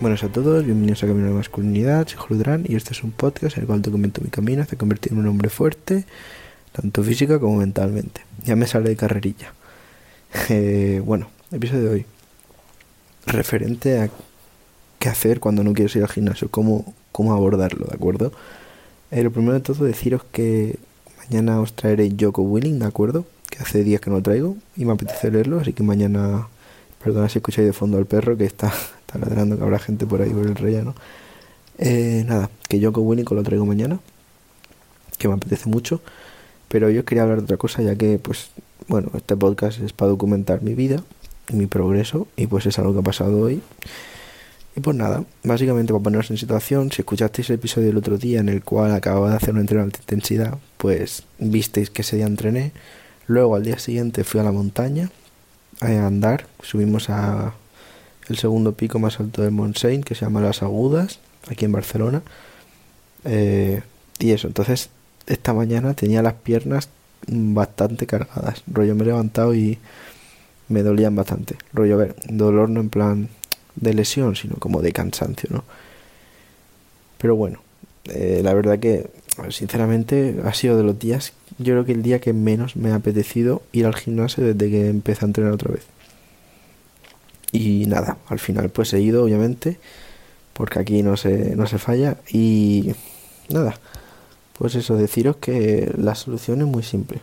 Buenas a todos, bienvenidos a Camino a la Masculinidad, soy Juludrán y este es un podcast en el cual documento mi camino hacia convertirme en un hombre fuerte, tanto física como mentalmente. Ya me sale de carrerilla. Eh, bueno, episodio de hoy. Referente a qué hacer cuando no quieres ir al gimnasio, cómo, cómo abordarlo, ¿de acuerdo? Eh, lo primero de todo, deciros que mañana os traeré Yoko Winning, ¿de acuerdo? Que hace días que no lo traigo y me apetece leerlo, así que mañana, perdona si escucháis de fondo al perro que está está ladrando que habrá gente por ahí por el relleno. Eh, nada, que yo con Winnico lo traigo mañana, que me apetece mucho, pero yo quería hablar de otra cosa, ya que, pues, bueno, este podcast es para documentar mi vida y mi progreso, y pues es algo que ha pasado hoy. Y pues nada, básicamente para poneros en situación, si escuchasteis el episodio del otro día en el cual acababa de hacer un entreno de alta intensidad, pues visteis que ese día entrené. Luego al día siguiente fui a la montaña a andar, subimos a el segundo pico más alto de Montseny, que se llama Las Agudas, aquí en Barcelona. Eh, y eso, entonces esta mañana tenía las piernas bastante cargadas. Rollo, me he levantado y me dolían bastante. Rollo, a ver, dolor no en plan de lesión, sino como de cansancio, ¿no? Pero bueno, eh, la verdad que, sinceramente, ha sido de los días, yo creo que el día que menos me ha apetecido ir al gimnasio desde que empecé a entrenar otra vez. Y nada, al final pues he ido, obviamente, porque aquí no se, no se falla. Y nada, pues eso, deciros que la solución es muy simple.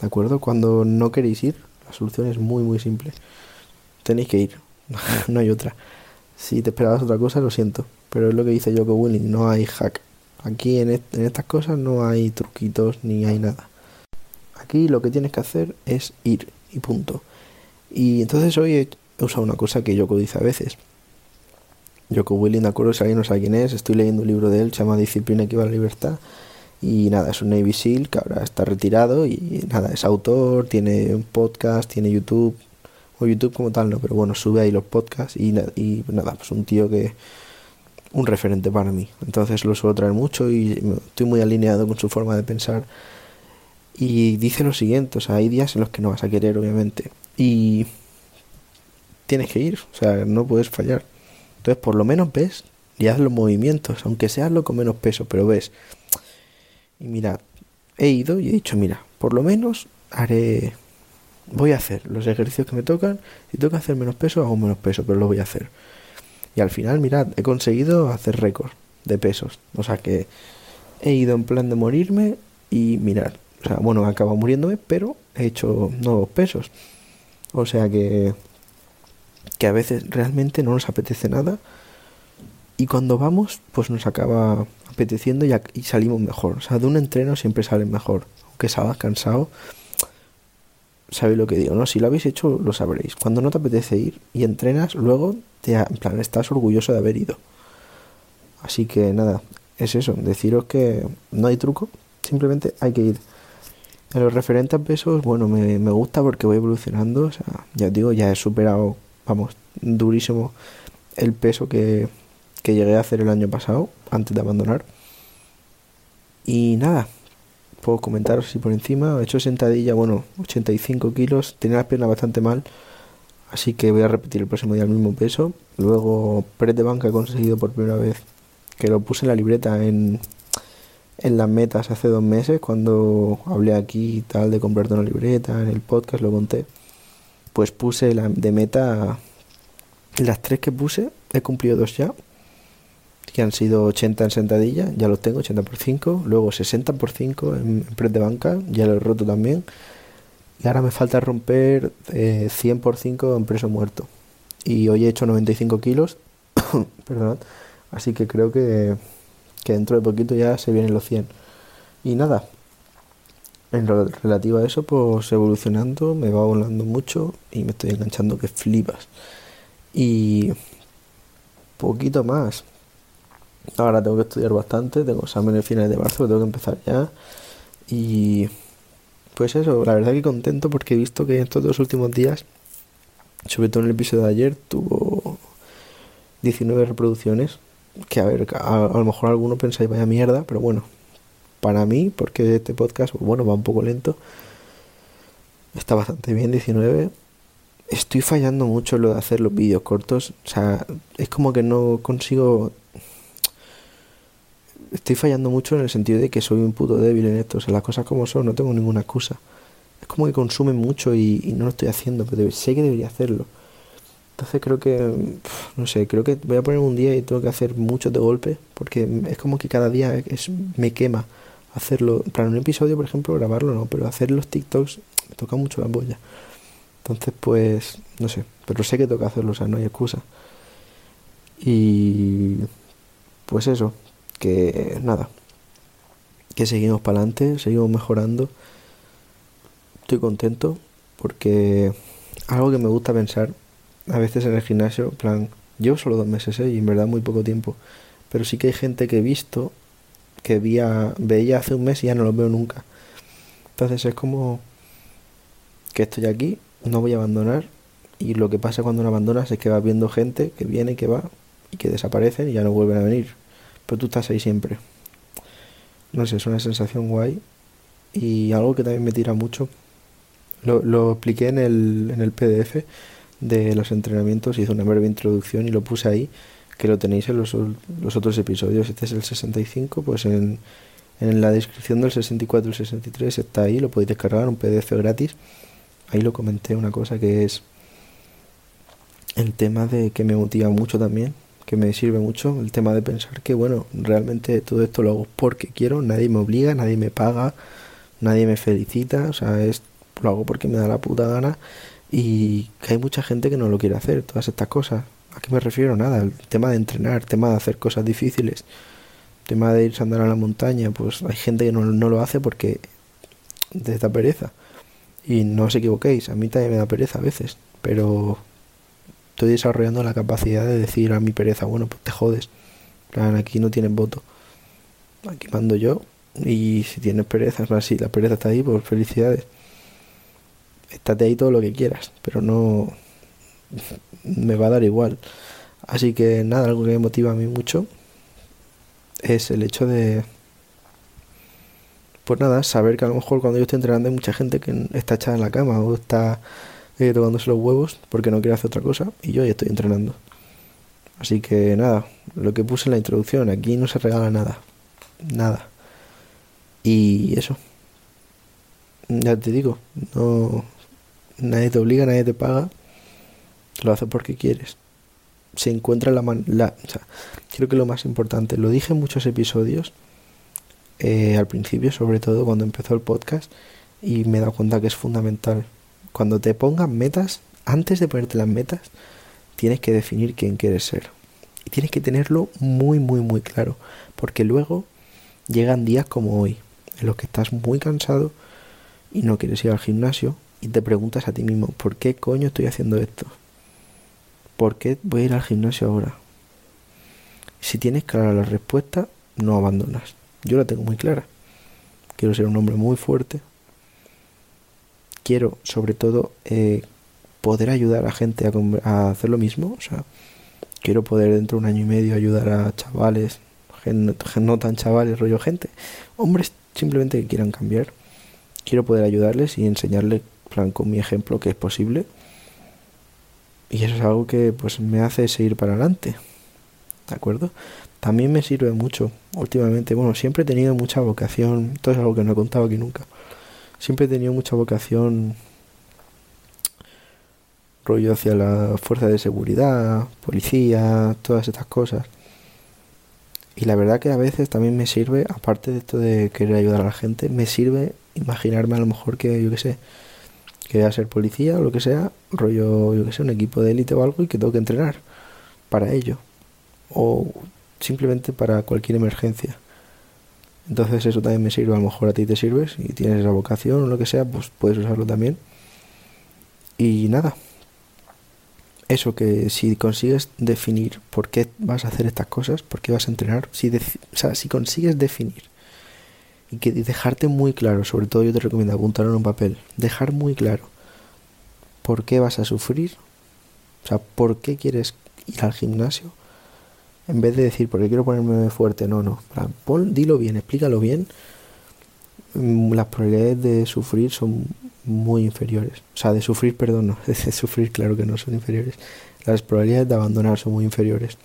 ¿De acuerdo? Cuando no queréis ir, la solución es muy, muy simple. Tenéis que ir, no hay otra. Si te esperabas otra cosa, lo siento. Pero es lo que dice Joko Willing, no hay hack. Aquí en, en estas cosas no hay truquitos ni hay nada. Aquí lo que tienes que hacer es ir y punto. Y entonces hoy usado una cosa que Yoko dice a veces. Yoko Willing, de acuerdo, si alguien no sabe quién es, estoy leyendo un libro de él, se llama Disciplina que a la libertad. Y nada, es un Navy SEAL que ahora está retirado y nada, es autor, tiene un podcast, tiene YouTube, o YouTube como tal no, pero bueno, sube ahí los podcasts y, y nada, pues un tío que, un referente para mí. Entonces lo suelo traer mucho y estoy muy alineado con su forma de pensar. Y dice lo siguiente, o sea, hay días en los que no vas a querer, obviamente. Y tienes que ir, o sea, no puedes fallar. Entonces, por lo menos ves y haz los movimientos, aunque seas lo con menos peso, pero ves. Y mira, he ido y he dicho, mira, por lo menos haré, voy a hacer los ejercicios que me tocan. Si tengo que hacer menos peso, hago menos peso, pero lo voy a hacer. Y al final, mirad, he conseguido hacer récord de pesos. O sea que he ido en plan de morirme y mirad, o sea, bueno, he acabado muriéndome, pero he hecho nuevos pesos. O sea que que a veces realmente no nos apetece nada y cuando vamos pues nos acaba apeteciendo y, salimos mejor. O sea, de un entreno siempre sale mejor. Aunque salgas cansado, sabéis lo que digo, ¿no? Si lo habéis hecho, lo sabréis. Cuando no te apetece ir y entrenas, luego te, en plan, estás orgulloso de haber ido. Así que nada, es eso, deciros que no hay truco, simplemente hay que ir. En los referentes a pesos, bueno, me, me gusta porque voy evolucionando, o sea, ya os digo, ya he superado vamos, durísimo el peso que, que llegué a hacer el año pasado, antes de abandonar. Y nada, puedo comentaros así por encima. He hecho sentadilla, bueno, 85 kilos. Tenía las piernas bastante mal. Así que voy a repetir el próximo día el mismo peso. Luego, press de he conseguido por primera vez. Que lo puse en la libreta en, en las metas hace dos meses. Cuando hablé aquí y tal de comprarte una libreta. En el podcast lo conté pues puse la de meta las tres que puse, he cumplido dos ya, que han sido 80 en sentadilla, ya los tengo, 80 por 5, luego 60 por 5 en, press de banca, ya lo he roto también, y ahora me falta romper 100 eh, por 5 en peso muerto. Y hoy he hecho 95 kilos, perdón, así que creo que, que dentro de poquito ya se vienen los 100. Y nada, en relativo a eso, pues evolucionando, me va volando mucho y me estoy enganchando que flipas. Y poquito más. Ahora tengo que estudiar bastante, tengo exámenes finales de marzo, tengo que empezar ya. Y pues eso, la verdad que contento porque he visto que estos dos últimos días, sobre todo en el episodio de ayer, tuvo 19 reproducciones. Que a ver, a, a lo mejor alguno pensáis vaya mierda, pero bueno, para mí, porque este podcast, bueno, va un poco lento. Está bastante bien, 19. estoy fallando mucho lo de hacer los vídeos cortos. O sea, es como que no consigo... Estoy fallando mucho en el sentido de que soy un puto débil en esto. O sea, las cosas como son, no tengo ninguna excusa. Es como que consume mucho y, no lo estoy haciendo, pero sé que debería hacerlo. Entonces creo que, no sé, creo que voy a poner un día y tengo que hacer muchos de golpe, porque es como que cada día me quema hacerlo. Para un episodio, por ejemplo, grabarlo no, pero hacer los TikToks me toca mucho la polla. Entonces, pues, no sé, pero sé que toca hacerlo, o sea, no hay excusa. Y pues eso, que nada, que seguimos para adelante, seguimos mejorando. Estoy contento porque algo que me gusta pensar a veces en el gimnasio, plan, llevo solo dos meses ¿eh? y en verdad muy poco tiempo, pero sí que hay gente que he visto que veía, veía hace un mes y ya no los veo nunca. Entonces es como que estoy aquí, no voy a abandonar y lo que pasa cuando no abandonas es que vas viendo gente que viene, que va y que desaparecen y ya no vuelven a venir. Pero tú estás ahí siempre. No sé, es una sensación guay y algo que también me tira mucho. Lo, lo expliqué en el, en el PDF de los entrenamientos, hice una breve introducción y lo puse ahí, que lo tenéis en los, los otros episodios. Este es el 65, pues en, la descripción del 64 y el 63 está ahí, lo podéis descargar, un PDF gratis ahí lo comenté una cosa que es el tema de que me motiva mucho también, que me sirve mucho, el tema de pensar que bueno, realmente todo esto lo hago porque quiero, nadie me obliga, nadie me paga, nadie me felicita, o sea, es lo hago porque me da la puta gana y que hay mucha gente que no lo quiere hacer, todas estas cosas. ¿A qué me refiero? Nada, el tema de entrenar, el tema de hacer cosas difíciles, el tema de irse a andar a la montaña, pues hay gente que no, no lo hace porque de esta pereza. Y no os equivoquéis, a mí también me da pereza a veces, pero estoy desarrollando la capacidad de decir a mi pereza, bueno, pues te jodes. Plan, aquí no tienes voto. Aquí mando yo. Y si tienes pereza, más, si la pereza está ahí, pues felicidades. Estate ahí todo lo que quieras, pero no me va a dar igual. Así que nada, algo que me motiva a mí mucho es el hecho de pues nada, saber que a lo mejor cuando yo estoy entrenando hay mucha gente que está echada en la cama o está eh, tocándose los huevos porque no quiere hacer otra cosa y yo ya estoy entrenando. Así que nada, lo que puse en la introducción, aquí no se regala nada, nada. Y eso, ya te digo, no, nadie te obliga, nadie te paga, lo haces porque quieres. Se encuentra la, la o sea, creo que lo más importante, lo dije en muchos episodios, eh, al principio, sobre todo cuando empezó el podcast, y me he dado cuenta que es fundamental. Cuando te pongan metas, antes de ponerte las metas, tienes que definir quién quieres ser. Y tienes que tenerlo muy, muy, muy claro. Porque luego llegan días como hoy, en los que estás muy cansado y no quieres ir al gimnasio y te preguntas a ti mismo, ¿por qué coño estoy haciendo esto? ¿Por qué voy a ir al gimnasio ahora? Si tienes clara la respuesta, no abandonas. Yo la tengo muy clara. Quiero ser un hombre muy fuerte. Quiero, sobre todo, eh, poder ayudar a gente a, hacer lo mismo. O sea, quiero poder dentro de un año y medio ayudar a chavales, no tan chavales, rollo gente, hombres simplemente que quieran cambiar. Quiero poder ayudarles y enseñarles, plan, con mi ejemplo, que es posible. Y eso es algo que pues me hace seguir para adelante. ¿De acuerdo? también me sirve mucho últimamente. Bueno, siempre he tenido mucha vocación, esto es algo que no he contado aquí nunca. Siempre he tenido mucha vocación rollo hacia la fuerza de seguridad, policía, todas estas cosas. Y la verdad que a veces también me sirve, aparte de esto de querer ayudar a la gente, me sirve imaginarme a lo mejor que, yo qué sé, que voy a ser policía o lo que sea, rollo, yo que sé, un equipo de élite o algo y que tengo que entrenar para ello. O simplemente para cualquier emergencia. Entonces eso también me sirve, a lo mejor a ti te sirve, si tienes esa vocación o lo que sea, pues puedes usarlo también. Y nada, eso que si consigues definir por qué vas a hacer estas cosas, por qué vas a entrenar, si, si consigues definir y que dejarte muy claro, sobre todo yo te recomiendo apuntarlo en un papel, dejar muy claro por qué vas a sufrir, o sea, por qué quieres ir al gimnasio, en vez de decir, porque quiero ponerme fuerte, no, no. dilo bien, explícalo bien. Mm, las probabilidades de sufrir son muy inferiores. O sea, de sufrir, perdón, no, de sufrir, claro que no son inferiores. Las probabilidades de abandonar son muy inferiores.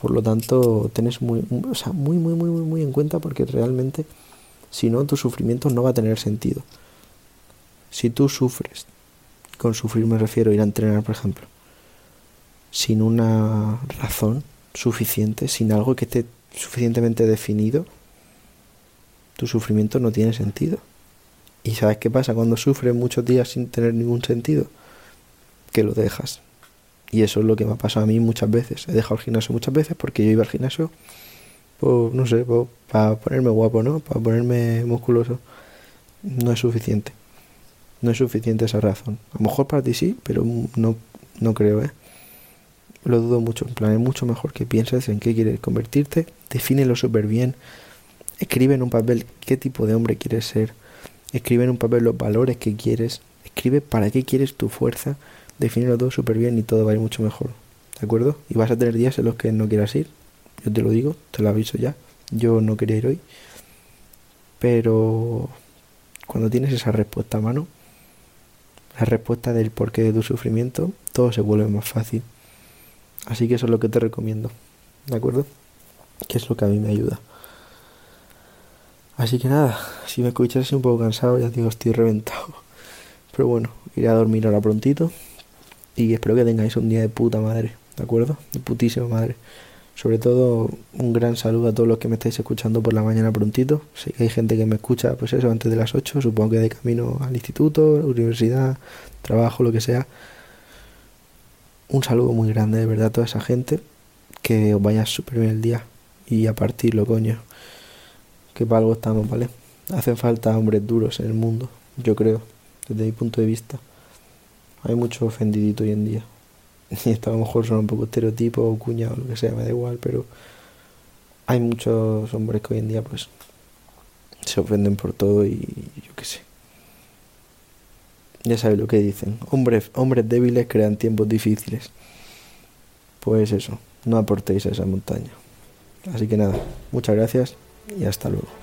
Por lo tanto, tenés muy, o sea, muy, muy, muy, muy, en cuenta porque realmente, si no, tu sufrimiento no va a tener sentido. Si tú sufres, con sufrir me refiero a ir a entrenar, por ejemplo, sin una razón suficiente, sin algo que esté suficientemente definido, tu sufrimiento no tiene sentido. ¿Y sabes qué pasa cuando sufres muchos días sin tener ningún sentido? Que lo dejas. Y eso es lo que me ha pasado a mí muchas veces. He dejado el gimnasio muchas veces porque yo iba al gimnasio, pues, no sé, pues, para ponerme guapo, ¿no? Para ponerme musculoso. No es suficiente. No es suficiente esa razón. A lo mejor para ti sí, pero no, no creo, ¿eh? Lo dudo mucho. En plan, es mucho mejor que pienses en qué quieres convertirte. Defínelo súper bien. Escribe en un papel qué tipo de hombre quieres ser Escribe en un papel los valores que quieres. Escribe para qué quieres tu fuerza. Defínelo todo súper bien y todo va a ir mucho mejor. ¿De acuerdo? Y vas a tener días en los que no quieras ir. Yo te lo digo, te lo aviso ya. Yo no quería ir hoy. Pero cuando tienes esa respuesta a mano, la respuesta del porqué de tu sufrimiento, todo se vuelve más fácil. Así que eso es lo que te recomiendo. ¿De acuerdo? Que es lo que a mí me ayuda. Así que nada, si me escuchas un poco cansado, ya digo, estoy reventado. Pero bueno, iré a dormir ahora prontito. Y espero que tengáis un día de puta madre, ¿de acuerdo? De putísima madre. Sobre todo, un gran saludo a todos los que me estáis escuchando por la mañana prontito. Sé que hay gente que me escucha, pues eso, antes de las 8, supongo que de camino al instituto, universidad, trabajo, lo que sea. Un saludo muy grande, de verdad, a toda esa gente. Que os vaya súper bien el día. Y a partirlo, coño que para algo estamos, ¿vale? Hacen falta hombres duros en el mundo, yo creo, desde mi punto de vista. Hay mucho ofendidito hoy en día. Y esto a lo mejor son un poco estereotipo o cuña o lo que sea, me da igual, pero hay muchos hombres que hoy en día pues se ofenden por todo y yo qué sé. Ya sabes lo que dicen. Hombres, hombres débiles crean tiempos difíciles. Pues eso, no aportéis a esa montaña. Así que nada, muchas gracias y hasta luego.